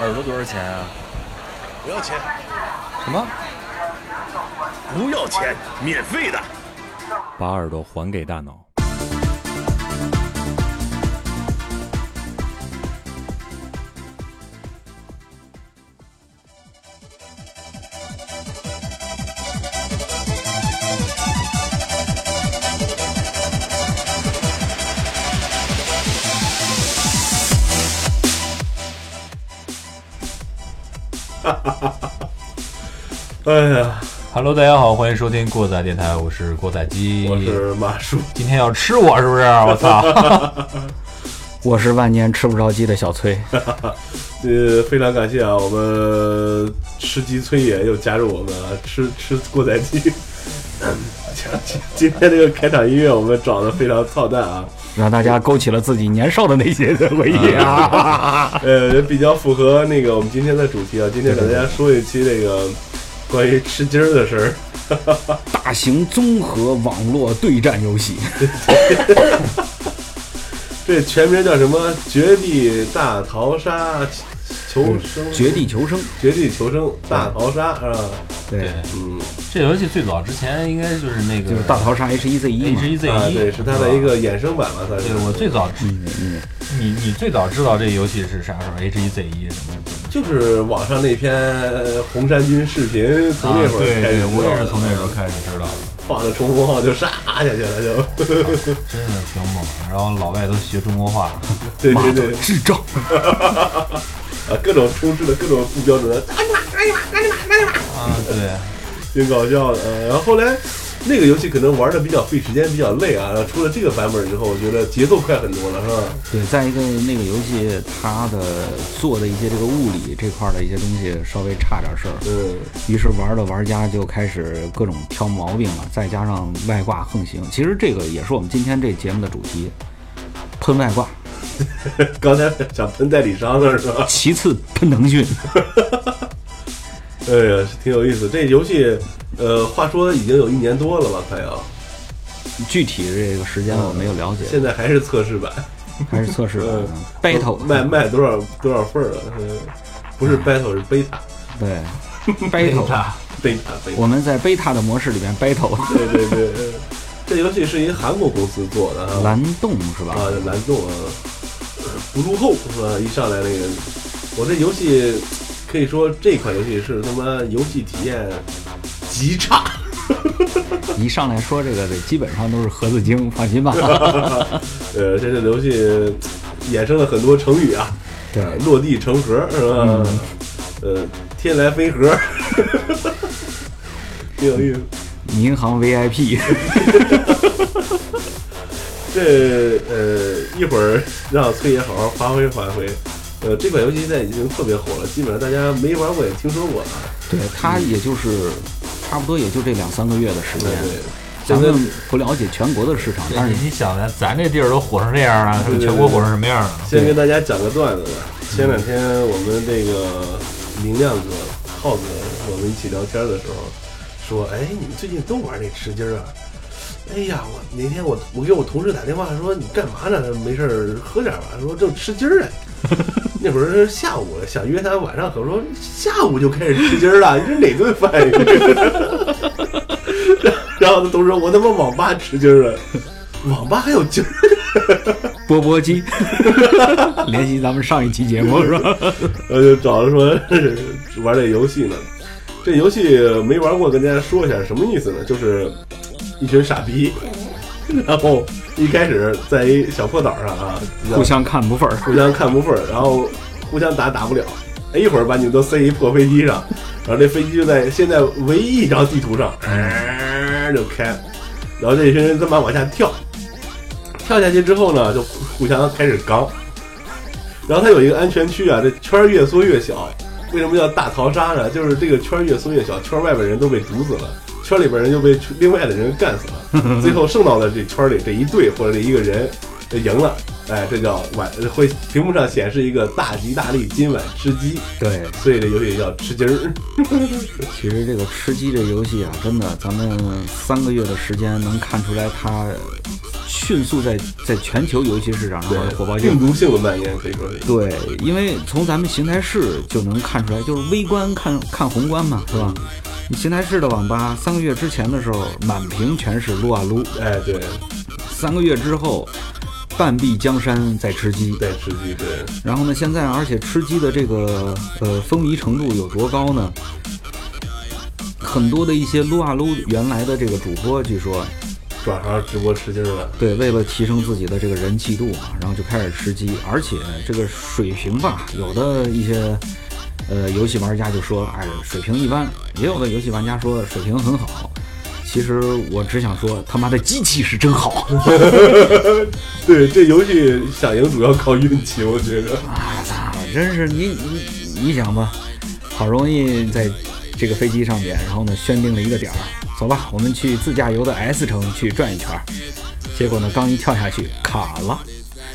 耳朵多少钱啊？不要钱，什么？不要钱，免费的。把耳朵还给大脑。哎呀，Hello，大家好，欢迎收听过载电台，我是过载机，我是马叔，今天要吃我是不是？我操！我是万年吃不着鸡的小崔，呃，非常感谢啊，我们吃鸡崔爷又加入我们了，吃吃过载鸡。今 今天这个开场音乐我们找的非常操蛋啊，让大家勾起了自己年少的那些的回忆啊！呃，也比较符合那个我们今天的主题啊。今天给大家说一期这个关于吃鸡儿的事儿。大型综合网络对战游戏，这全名叫什么？绝地大逃杀求生，绝地求生。绝地求生大逃杀是吧？对，嗯，这游戏最早之前应该就是那个就是大逃杀 H 一 Z 一嘛 H。一 Z 啊，一，对，是它的一个衍生版吧，算是。对我最早知，嗯嗯，你你最早知道这游戏是啥时候？H 一 Z 一什么？就是网上那篇红衫军视频，从那会儿开始我也是从那时候开始知道的，放着冲锋号就杀下去了，就 真的挺猛的。然后老外都学中国话，对对对，智障。啊，各种充斥的各种不标准的，啊，对，挺搞笑的。呃，然后后来那个游戏可能玩的比较费时间，比较累啊。然后出了这个版本之后，我觉得节奏快很多了，是吧？对，再一个那个游戏它的做的一些这个物理这块儿的一些东西稍微差点事儿，嗯，于是玩的玩家就开始各种挑毛病了，再加上外挂横行，其实这个也是我们今天这节目的主题，喷外挂，刚才想喷代理商的，是吧？其次喷腾讯。哎呀，挺有意思。这游戏，呃，话说已经有一年多了吧，快要，具体这个时间我没有了解，现在还是测试版。还是测试版 嗯 battle 卖卖多少多少份儿了？嗯不是 battle 是 beta 对 battle，beta beta。我们在 beta 的模式里面 battle，对对对，嗯这游戏是一个韩国公司做的啊，蓝洞是吧？啊蓝洞啊，不入后是吧？一上来那个，我这游戏可以说这款游戏是他妈游戏体验极差。一上来说这个得基本上都是盒子精，放心吧。呃，这个游戏衍生了很多成语啊，对，落地成盒是吧？呃，天来飞盒，挺有意思。民航 VIP，这呃，一会儿让崔爷好好发挥发挥。呃，这款游戏现在已经特别火了，基本上大家没玩过也听说过啊。对，它也就是差不多也就这两三个月的时间对。对，咱现在们不了解全国的市场，但但是是你想咱咱这地儿都火成这样了，全国火成什么样了？先跟大家讲个段子吧。前两天我们这个明亮哥、浩哥，我们一起聊天的时候说：“哎，你们最近都玩那吃鸡啊？”哎呀，我那天我我给我同事打电话说：“你干嘛呢？没事儿喝点吧。”说正吃鸡儿呢。那会儿是下午，想约他晚上可，说下午就开始吃鸡儿了，你这哪顿饭呀？然后他同事说：“我他妈网吧吃鸡儿了，网吧还有鸡儿。”钵钵鸡，联系咱们上一期节目是吧？然后就找着说玩这游戏呢。这游戏没玩过，跟大家说一下什么意思呢？就是一群傻逼，然后一开始在一小破岛上啊，互相看不分儿。互相看不分儿，然后互相打打不了。哎，一会儿把你们都塞一破飞机上，然后这飞机就在现在唯一一张地图上，呃就开，然后这群人他妈往下跳，跳下去之后呢，就互相开始刚。然后它有一个安全区啊，这圈儿越缩越小。为什么叫大逃杀呢？就是这个圈儿越缩越小，圈儿外边人都被毒死了，圈里边人就被另外的人干死了。最后剩到了这圈里这一队或者这一个人赢了，哎，这叫晚会屏幕上显示一个大吉大利，今晚吃鸡，对，所以这游戏叫吃鸡儿。其实这个吃鸡这游戏啊，真的，咱们三个月的时间能看出来它迅速在在全球游戏市场上火爆性病。毒性的蔓延可以说是。对，因为从咱们邢台市就能看出来，就是微观看看宏观嘛，是吧？你邢台市的网吧三个月之前的时候，满屏全是撸啊撸；哎，对，三个月之后，半壁江山在吃鸡。在吃鸡，对，然后呢，现在而且吃鸡的这个呃风靡程度有多高呢？很多的一些撸啊撸原来的这个主播，据说转行直播吃鸡了。对，为了提升自己的这个人气度啊，然后就开始吃鸡，而且这个水平吧，有的一些呃游戏玩家就说，哎，水平一般；也有的游戏玩家说水平很好。其实我只想说，他妈的机器是真好 对，这游戏想赢主要靠运气，我觉得。啊！操，真是你你你想吧，好容易在这个飞机上面，然后呢宣定了一个点儿，走吧，我们去自驾游的 S 城去转一圈儿。结果呢，刚一跳下去卡了。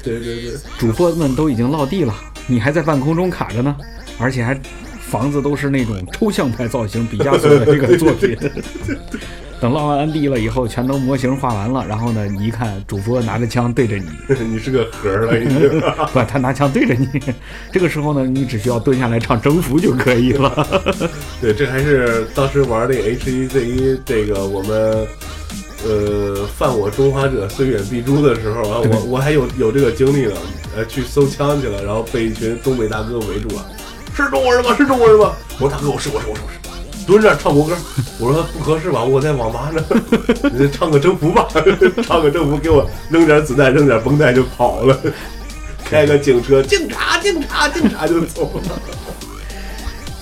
对对对，主播们都已经落地了，你还在半空中卡着呢，而且还房子都是那种抽象派造型，毕加索的这个作品。等落完地了以后，全都模型画完了，然后呢，你一看主播拿着枪对着你，你是个盒儿了已经。不，他拿枪对着你，这个时候呢，你只需要蹲下来唱征服就可以了。对，这还是当时玩那个 H 一 Z 一这个我们。呃，犯我中华者，虽远必诛的时候啊，我我还有有这个经历呢，呃，去搜枪去了，然后被一群东北大哥围住了，是中国人吗？是中国人吗？我说大哥，我是我是我是我是，蹲着唱国歌，我说不合适吧，我在网吧呢，你唱个征服吧，唱个征服，给我扔点子弹，扔点绷带就跑了，开个警车，警察警察警察就走了。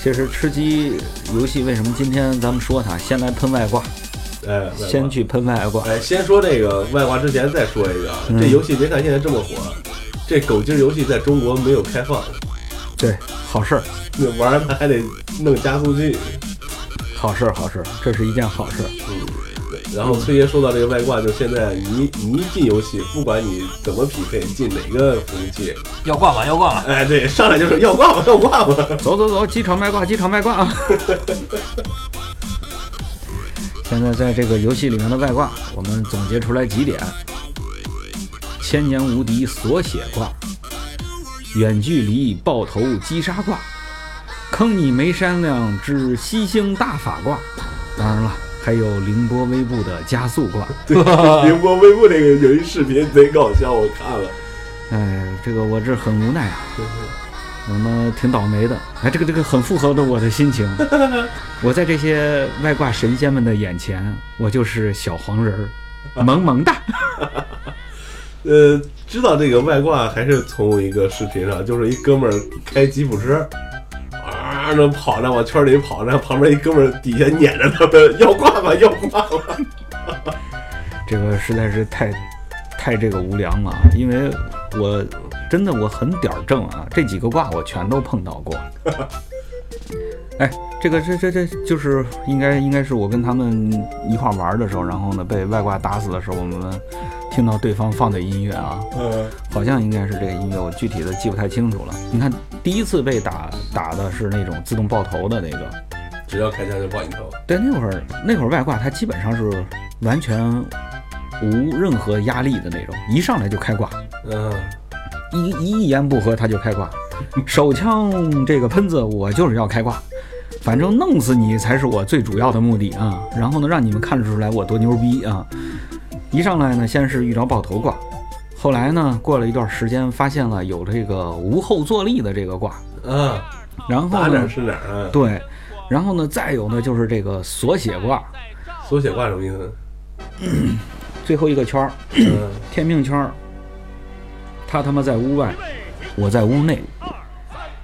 其实吃鸡游戏为什么今天咱们说它，先来喷外挂，哎，先去喷外挂。哎，先说这个外挂之前再说一个这游戏别看现在这么火，这狗鸡儿游戏在中国没有开放，对，好事儿，那玩儿它还得弄加速器。好事儿，好事儿，这是一件好事儿。嗯，对。然后崔爷说到这个外挂，就现在你你一进游戏，不管你怎么匹配，进哪个服务器，要挂吗？要挂吗？哎，对，上来就是要挂吗，要挂吗。走走走，机场卖挂，机场卖挂啊！现在在这个游戏里面的外挂，我们总结出来几点：千年无敌锁血挂，远距离爆头击杀挂，坑你没商量之吸星大法卦。当然了，还有凌波微步的加速挂。凌波微步这个有一视频贼搞笑，我看了。哎，这个我这很无奈啊，那么挺倒霉的。哎，这个这个很符合的我的心情。我在这些外挂神仙们的眼前，我就是小黄人儿，萌萌的。呃，知道这个外挂还是从一个视频上，就是一哥们儿开吉普车，啊，那跑着往圈里跑着，旁边一哥们底下撵着他们，要挂吧，要挂吧。这个实在是太太这个无良了，因为我真的我很点儿正啊，这几个挂我全都碰到过。哎，这个这这这就是应该应该是我跟他们一块儿玩的时候，然后呢被外挂打死的时候，我们听到对方放的音乐啊，嗯，好像应该是这个音乐，我具体的记不太清楚了。你看第一次被打打的是那种自动爆头的那个，只要开枪就爆你头。对，那会儿那会儿外挂它基本上是完全无任何压力的那种，一上来就开挂，嗯，一一言不合他就开挂，手枪这个喷子我就是要开挂，反正弄死你才是我最主要的目的啊。然后呢，让你们看出来我多牛逼啊！一上来呢，先是遇着爆头挂，后来呢，过了一段时间，发现了有这个无后坐力的这个挂，啊，然后呢？对，然后呢，再有呢就是这个锁血挂，锁血挂什么意思？最后一个圈儿，嗯，天命圈儿，他他妈在屋外，我在屋内，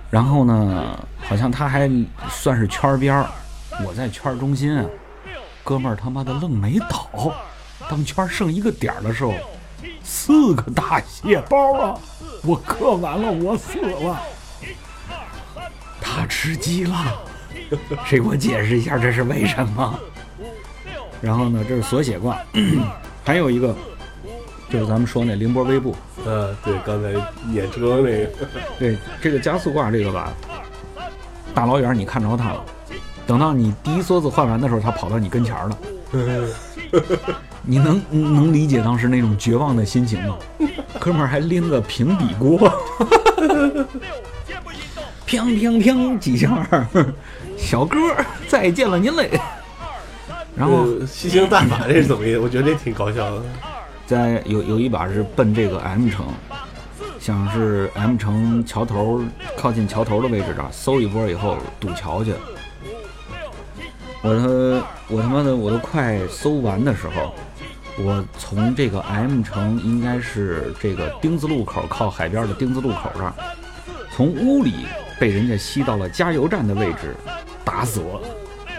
然后呢，好像他还算是圈边儿，我在圈中心啊，哥们儿他妈的愣没倒，当圈剩一个点儿的时候，四个大血包啊，我磕完了，我死了，他吃鸡了，谁给我解释一下这是为什么？然后呢，这是锁血挂，还有一个就是咱们说那凌波微步。呃，对，刚才演车那个，对，这个加速挂这个吧，大老远你看着他了，等到你第一梭子换完的时候，他跑到你跟前了。你能能理解当时那种绝望的心情吗？哥们儿还拎个平底锅，砰砰砰几下，小哥儿再见了您嘞。然后呃吸星大法这是怎么意思？我觉得这挺搞笑的。在有有一把是奔这个 M 城，想是 M 城桥头靠近桥头的位置这儿搜一波以后堵桥去。我他我他妈的我都快搜完的时候，我从这个 M 城应该是这个丁字路口靠海边的丁字路口这，从屋里被人家吸到了加油站的位置，打死我。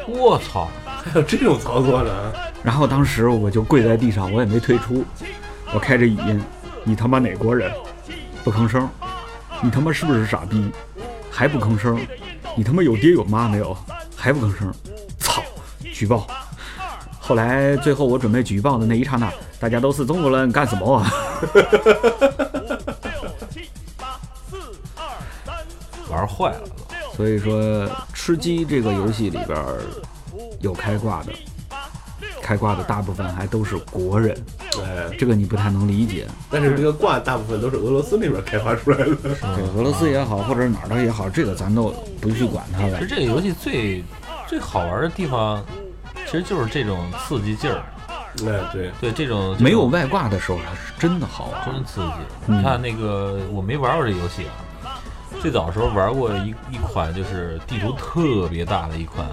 我操！还有这种操作呢？然后当时我就跪在地上，我也没退出，我开着语音：“你他妈哪国人？不吭声！你他妈是不是傻逼？还不吭声？你他妈有爹有妈没有？还不吭声？操！举报！”后来最后我准备举报的那一刹那，大家都是中国人，干什么啊？玩坏了。所以说，吃鸡这个游戏里边儿有开挂的，开挂的大部分还都是国人，哎，这个你不太能理解。但是这个挂大部分都是俄罗斯那边开发出来的。对，俄罗斯也好，或者是哪儿的也好，这个咱都不去管它了其实。这个游戏最最好玩的地方，其实就是这种刺激劲儿。对，对，对，这种没有外挂的时候，它是真的好玩。真刺激。嗯你看那个，我没玩过这游戏啊。最早的时候玩过一一款，就是地图特别大的一款，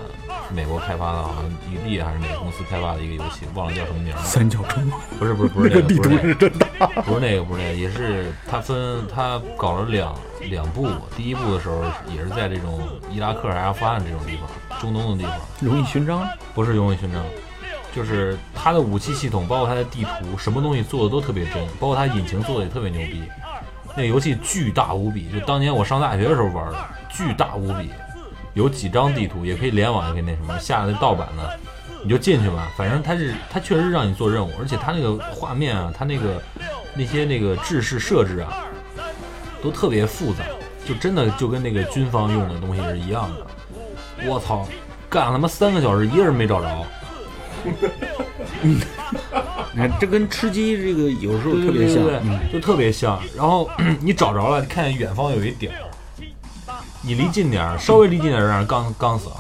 美国开发的，好像育碧还是哪个公司开发的一个游戏，忘了叫什么名了。三角洲，不是不是不是那个，地图不是那个是真大。不是那个，不是那个，也是他分他搞了两两部。第一部的时候也是在这种伊拉克阿富汗这种地方，中东的地方，荣誉勋章，不是荣誉勋章，就是它的武器系统，包括它的地图，什么东西做的都特别真，包括它引擎做的也特别牛逼。那游戏巨大无比，就当年我上大学的时候玩的，巨大无比，有几张地图，也可以联网，也可以那什么，下的盗版的，你就进去吧。反正它是它确实是让你做任务，而且它那个画面啊，它那个那些那个制式设置啊，都特别复杂，就真的就跟那个军方用的东西是一样的。我操，干了他妈三个小时，一个人没找着。你看这跟吃鸡这个有时候特别像。对对嗯对，就特别像。然后 你找着了，你看见远方有一点儿，你离近点儿，稍微离近点儿让人刚刚死了，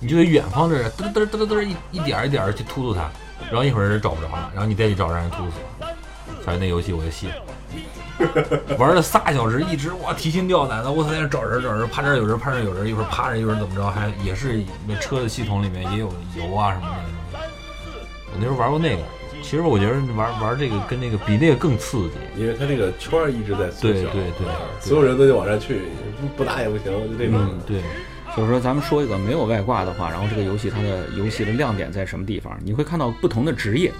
你就得远方这儿嘚嘚嘚嘚嘚一一点儿一点儿去突突他，然后一会儿人找不着了，然后你再去找让人突突死了。反正那游戏我就信。玩了仨小时，一直哇提心吊胆的，我操在那找人找人，怕这儿有人，怕这儿有人，一会儿趴着，一会儿怎么着，还也是那车的系统里面也有油啊什么的。我那时候玩过那个，其实我觉得玩玩这个跟那个比那个更刺激。因为它这个圈儿一直在缩小，对对对所有人都得往上去，不不打也不行，就这种。嗯，对，就是说，咱们说一个没有外挂的话，然后这个游戏它的游戏的亮点在什么地方？你会看到不同的职业。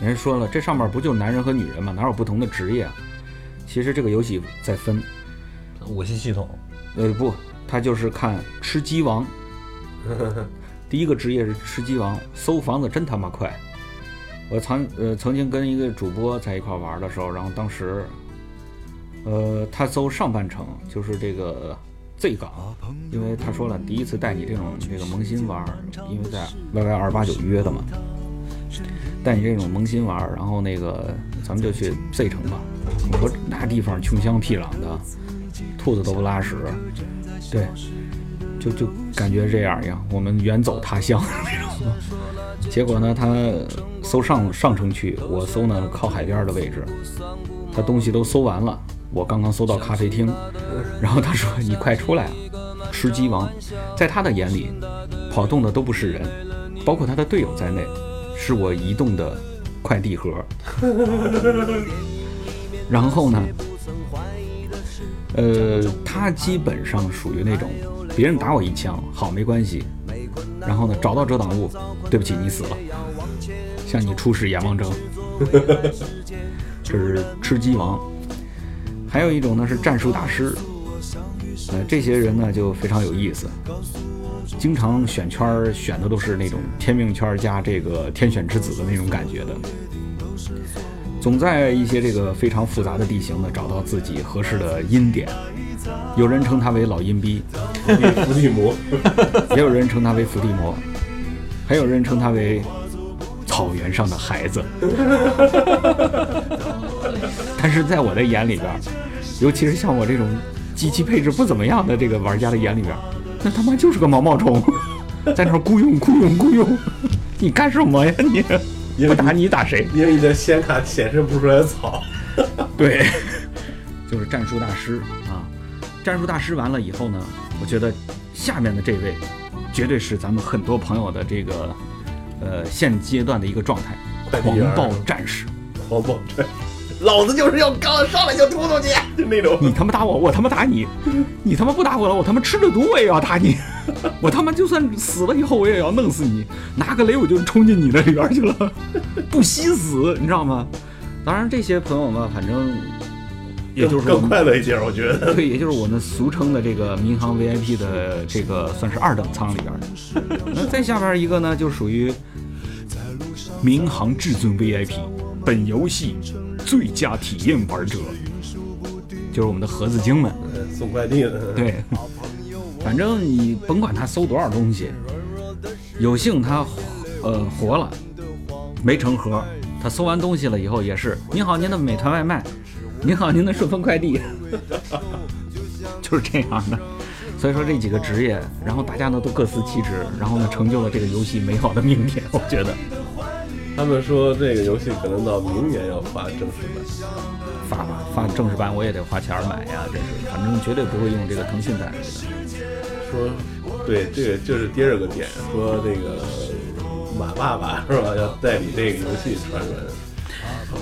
人家说了，这上面不就男人和女人吗？哪有不同的职业啊？其实这个游戏在分，武器系统，呃不，它就是看吃鸡王。第一个职业是吃鸡王，搜房子真他妈快。我曾呃曾经跟一个主播在一块玩的时候，然后当时，呃他搜上半程就是这个 Z 港，因为他说了第一次带你这种这个萌新玩，因为在 YY 二八九约的嘛，带你这种萌新玩，然后那个咱们就去 Z 城吧。你说那地方穷乡僻壤的，兔子都不拉屎，对，就就感觉这样一样，我们远走他乡那种。结果呢，他搜上上城区，我搜呢靠海边的位置，他东西都搜完了，我刚刚搜到咖啡厅，然后他说你快出来啊，吃鸡王，在他的眼里，跑动的都不是人，包括他的队友在内，是我移动的快递盒。然后呢，呃，他基本上属于那种别人打我一枪，好没关系，然后呢找到遮挡物，对不起你死了，向你出示阎王证，这是吃鸡王。还有一种呢是战术大师，呃，这些人呢就非常有意思，经常选圈儿选的都是那种天命圈加这个天选之子的那种感觉的。总在一些这个非常复杂的地形呢找到自己合适的阴点。有人称他为老阴逼，伏地魔，也有人称他为伏地魔，还有人称他为草原上的孩子。但是在我的眼里边儿，尤其是像我这种机器配置不怎么样的这个玩家的眼里边儿，那他妈就是个毛毛虫，在那儿雇佣雇佣雇佣，你干什么呀 你？不打你打谁？因为你的显卡显示不出来草。对，就是战术大师啊。战术大师完了以后呢，我觉得下面的这位绝对是咱们很多朋友的这个呃现阶段的一个状态，狂暴战士。狂暴战士，老子就是要刚上来就突突你，就 那种。你他妈打我，我他妈打你，你他妈不打我了，我他妈吃了毒我也要打你，我他妈就算死了以后我也要弄死你，拿个雷我就冲进你那里边去了，不惜死，你知道吗？当然这些朋友们，反正也就是更快乐一点，我觉得。对，也就是我们俗称的这个民航 VIP 的这个算是二等舱里边的。那再下边一个呢，就属于民航至尊 VIP，本游戏最佳体验玩者，就是我们的盒子精们。送快递的。对，反正你甭管他搜多少东西，有幸他呃活了，没成盒，他搜完东西了以后也是，您好，您的美团外卖，您好，您的顺丰快递，就是这样的。所以说这几个职业，然后大家呢都各司其职，然后呢成就了这个游戏美好的明天。我觉得他们说这个游戏可能到明年要发正式版。发吧发正式版我也得花钱买呀，真是，反正绝对不会用这个腾讯代理的。说，对，这个就是第二个点，说这个马爸爸是吧，要代理这个游戏传闻。反正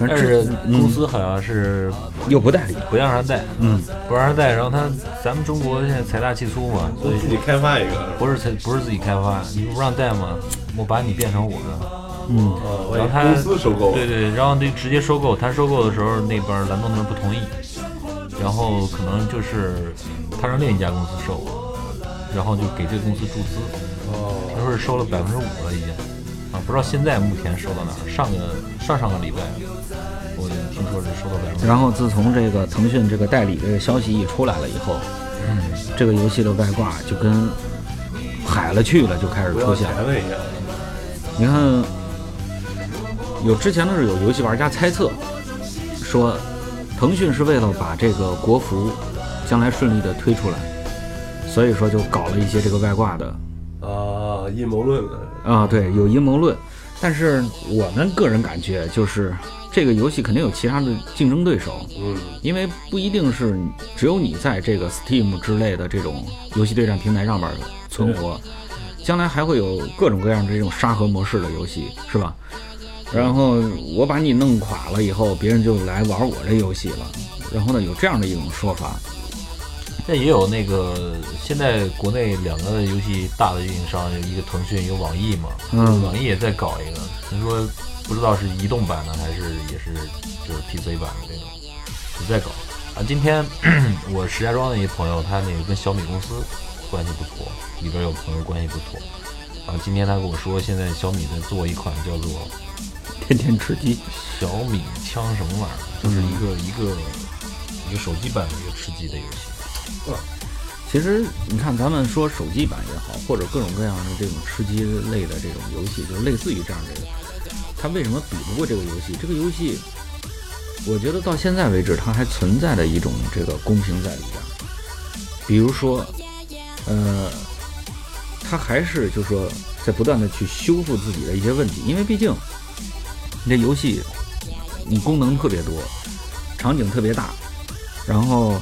但是公司好像是又不代理，不让他带，嗯，不让他带。然后他咱们中国现在财大气粗嘛，所以自己开发一个，不是才不是自己开发，你不让带嘛，我把你变成我的，嗯，然后他公司收购，对对，然后就直接收购。他收购的时候，那边蓝洞那边不同意，然后可能就是他让另一家公司收，然后就给这个公司注资，哦，他说是收了百分之五了已经，啊，不知道现在目前收到哪儿。上个上上个礼拜，我听说是收到百分之，然后自从这个腾讯这个代理这个消息一出来了以后，嗯，这个游戏的外挂就跟海了去了，就开始出现了。了。你看，有之前的是有游戏玩家猜测说，腾讯是为了把这个国服将来顺利的推出来，所以说就搞了一些这个外挂的啊，阴谋论了。啊，对，有阴谋论。但是我们个人感觉就是，这个游戏肯定有其他的竞争对手，嗯，因为不一定是只有你在这个 Steam 之类的这种游戏对战平台上面存活，将来还会有各种各样的这种沙盒模式的游戏，是吧？然后我把你弄垮了以后，别人就来玩我这游戏了。然后呢，有这样的一种说法，那也有那个现在国内两个游戏大的运营商，有一个腾讯，一个网易嘛，嗯网易也在搞一个，听说不知道是移动版的还是也是就是 PC 版的这种，也在搞啊。今天 我石家庄的一个朋友，他那个跟小米公司关系不错，里边有朋友关系不错啊。今天他跟我说，现在小米在做一款叫做天天吃鸡。小米枪什么玩意儿，就是一个、一个一个手机版的一个吃鸡的游戏。其实你看，咱们说手机版也好，或者各种各样的这种吃鸡类的这种游戏，就是类似于这样这个，它为什么比不过这个游戏？这个游戏，我觉得到现在为止，它还存在着一种这个公平在里边。比如说，呃，它还是就是说在不断的去修复自己的一些问题，因为毕竟你这游戏你功能特别多，场景特别大，然后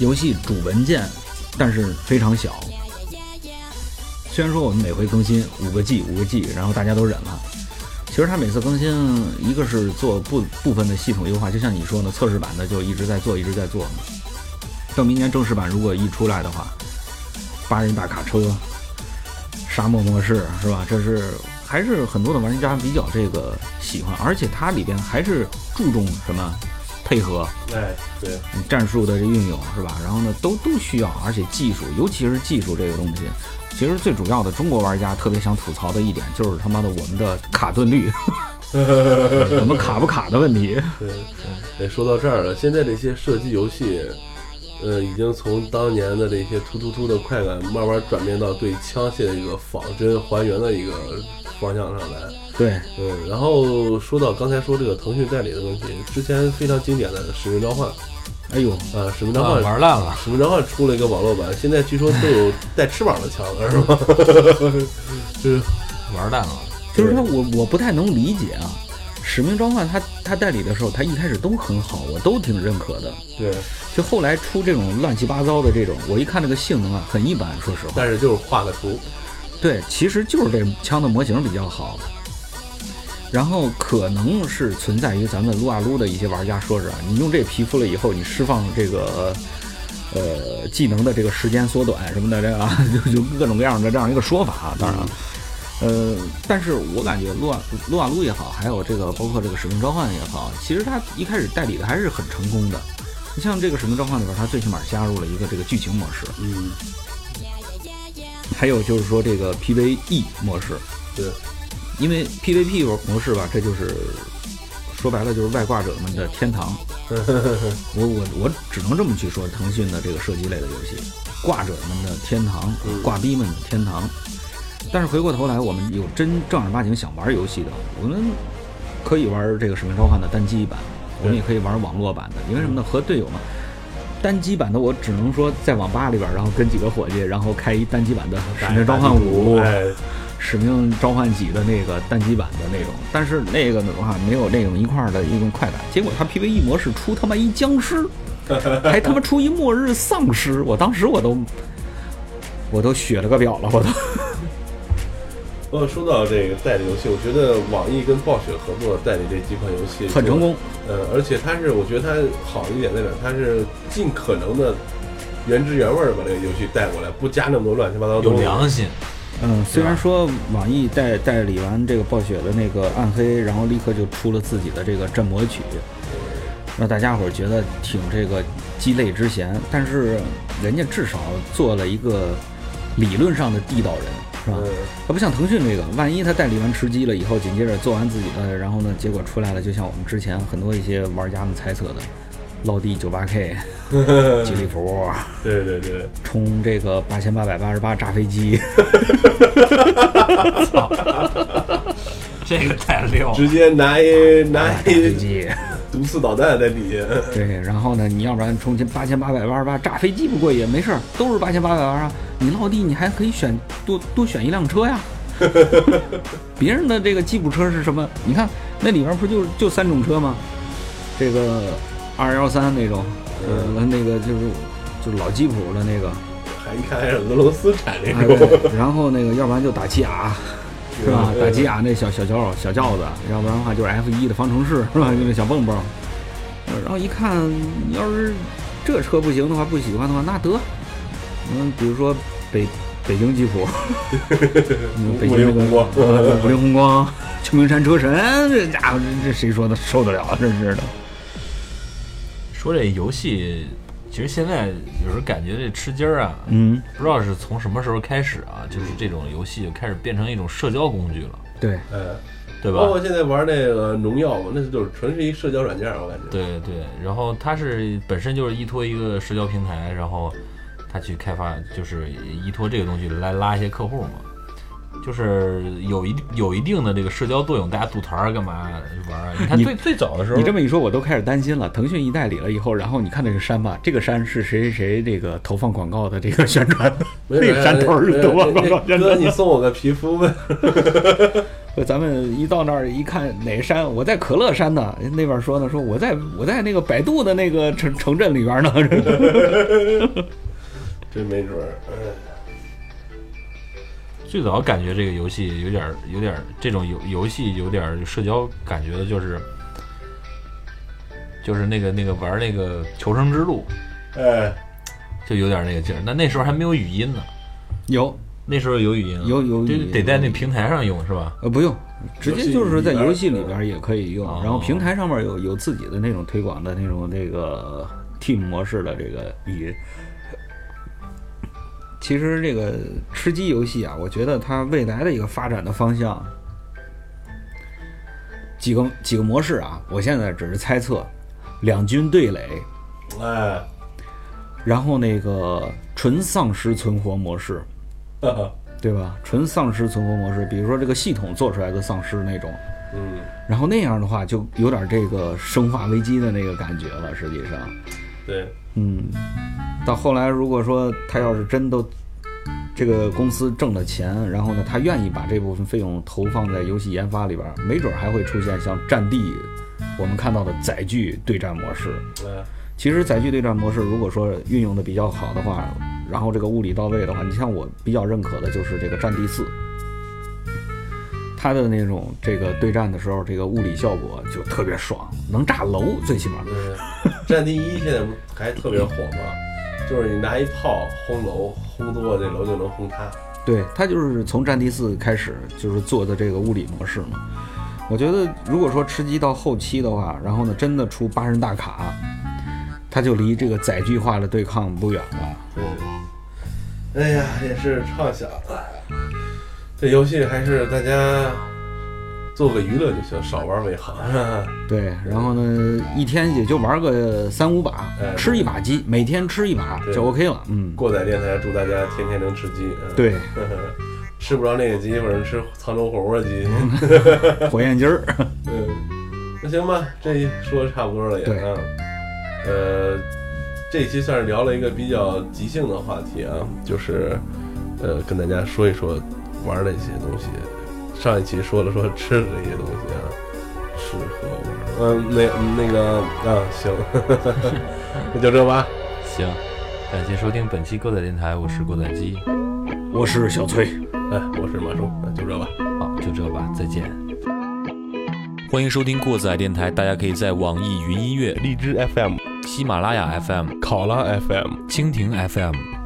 游戏主文件，但是非常小。虽然说我们每回更新五个 G 五个 G，然后大家都忍了。其实它每次更新，一个是做部部分的系统优化，就像你说的，测试版的就一直在做，一直在做。到明年正式版如果一出来的话，八人大卡车、沙漠模式是吧？这是还是很多的玩家比较这个喜欢，而且它里边还是注重什么配合，哎，对，战术的这运用是吧？然后呢，都都需要，而且技术，尤其是技术这个东西，其实最主要的，中国玩家特别想吐槽的一点就是他妈的我们的卡顿率，我们卡不卡的问题。对，对，说到这儿了，现在这些射击游戏，呃，已经从当年的这些突突突的快感，慢慢转变到对枪械的一个仿真还原的一个方向上来。对，嗯，然后说到刚才说这个腾讯代理的问题，之前非常经典的《使命召唤》哎呦，啊，《使命召啊唤》玩烂了。使命召唤出了一个网络版，现在据说都有 带翅膀的枪了，是吗？就是玩烂了，就是说，我我不太能理解啊。使命召唤它它代理的时候，它一开始都很好，我都挺认可的。对，就后来出这种乱七八糟的这种，我一看这个性能啊，很一般，说实话。但是就是画个图，对，其实就是这枪的模型比较好。然后可能是存在于咱们撸啊撸的一些玩家说是啊，你用这皮肤了以后，你释放这个呃技能的这个时间缩短什么的，这个啊就就各种各样的这样一个说法啊。当然了，呃，但是我感觉撸啊撸啊撸也好，还有这个包括这个使命召唤也好，其实它一开始代理的还是很成功的。你像这个使命召唤里边，它最起码加入了一个这个剧情模式，嗯，还有就是说这个 PVE 模式，对，因为 PVP 模式吧，这就是说白了就是外挂者们的天堂。我我我只能这么去说，腾讯的这个射击类的游戏，挂者们的天堂，挂逼们的天堂。但是回过头来，我们有真正儿八经想玩游戏的，我们可以玩这个《使命召唤》的单机版，我们也可以玩网络版的，因为什么呢？和队友嘛。单机版的我只能说在网吧里边，然后跟几个伙计，然后开一单机版的《使命召唤五》，哎，使命召唤几的那个单机版的那种，但是那个的话没有那种一块儿的一种快感。结果他 PVE 模式出他妈一僵尸，还他妈出一末日丧尸，我当时我都我都血了个表了，我都。呃，说到这个代理游戏，我觉得网易跟暴雪合作代理这几款游戏很成功。呃，而且它是，我觉得它好一点在哪？它是尽可能的原汁原味儿把这个游戏带过来，不加那么多乱七八糟的有东西。良心。嗯，虽然说网易代代理完这个暴雪的那个暗黑，然后立刻就出了自己的这个镇魔曲，让大家伙儿觉得挺这个鸡肋之嫌，但是人家至少做了一个理论上的地道人，是吧？嗯，它不像腾讯这个，万一他代理完吃鸡了以后，紧接着做完自己的，然后呢，结果出来了，就像我们之前很多一些玩家们猜测的，落地九八 K、吉利服对对对，冲这个八千八百八十八炸飞机 这个太溜了。直接拿一拿一飞一机，毒刺导弹在底下。对，然后呢，你要不然充钱八千八百八十八炸飞机不过瘾，没事儿，都是八千八百八十八，你落地你还可以选多多选一辆车呀。别人的这个吉普车是什么？你看那里面不就就三种车吗？这个二幺三那种，呃，那个就是就是老吉普的那个，还一看还是俄罗斯产这哎种。对，然后那个要不然就打起亚，是吧？打起亚那小小轿小轿子，要不然的话就是 F 一的方程式，是吧？就那小蹦蹦。呃然后一看，你要是这车不行的话，不喜欢的话，那得，嗯，比如说北北京吉普，嗯北京那个五菱宏光呃五菱宏光、秋名山车神，这家伙这这谁说的受得了啊？真是的。说这游戏，其实现在有时候感觉这吃鸡儿啊，嗯，不知道是从什么时候开始啊，就是这种游戏就开始变成一种社交工具了，对，呃，对吧？包括现在玩那个农药嘛，那就是纯是一社交软件，我感觉。对对，然后它是本身就是依托一个社交平台，然后它去开发，就是依托这个东西来拉一些客户嘛，就是有一有一定的这个社交作用，大家组团儿干嘛玩儿啊？你看你最最早的时候，你这么一说，我都开始担心了。腾讯一代理了以后，然后你看那个山吧，这个山是谁谁谁这个投放广告的这个宣传的，没这个山头是投放广告宣哥，传的。你送我个皮肤呗。咱们一到那儿一看哪个山，我在可乐山呢，那边说呢，说我在我在那个百度的那个城城镇里边呢。真没准儿，哎最早感觉这个游戏有点儿有点儿这种游游戏有点儿社交感觉的，就是就是那个那个玩那个求生之路，呃，就有点那个劲儿。那那时候还没有语音呢，有那时候有语音啊，有有得在那平台上用是吧？呃不用，直接就是在游戏里边边也可以用哦，然后平台上面有有自己的那种推广的那种那个 team 模式的这个语音。其实这个吃鸡游戏啊，我觉得它未来的一个发展的方向，几个几个模式啊，我现在只是猜测，两军对垒，哎，然后那个纯丧尸存活模式，对吧？纯丧尸存活模式，比如说这个系统做出来的丧尸那种，嗯，然后那样的话就有点这个生化危机的那个感觉了。实际上，对，嗯，到后来如果说他要是真都这个公司挣了钱，然后呢，他愿意把这部分费用投放在游戏研发里边儿，没准儿还会出现像《战地》我们看到的载具对战模式。对，其实载具对战模式，如果说运用的比较好的话，然后这个物理到位的话，你像我比较认可的就是这个《战地四》，它的那种这个对战的时候，这个物理效果就特别爽，能炸楼，最起码。对，战地一现在不还特别火吗？就是你拿一炮轰楼，轰多了这楼就能轰塌。对，它就是从《战地四》开始就是做的这个物理模式嘛。我觉得如果说吃鸡到后期的话，然后呢真的出八人大卡，它就离这个载具化的对抗不远了。对，哎呀，也是畅想。这游戏还是大家做个娱乐就行，少玩为好。对，然后呢，一天也就玩个三五把，哎吃一把鸡，每天吃一把就 OK 了。嗯，过载电台祝大家天天能吃鸡。嗯，对，吃不着那个鸡，或者吃沧州火锅鸡。火焰鸡儿，嗯，那行吧，这一说的差不多了也对啊。呃，这一期算是聊了一个比较即兴的话题啊，就是呃跟大家说一说玩的一些东西。上一期说了说吃的这些东西啊，吃喝玩，嗯，那那个啊，行，那就这吧。行，感谢收听本期过载电台，我是过载机。我是小崔。哎，我是马叔，那就这吧。好，就这吧，再见。欢迎收听过载电台，大家可以在网易云音乐、荔枝 FM、喜马拉雅 FM、考拉 FM、蜻蜓 FM、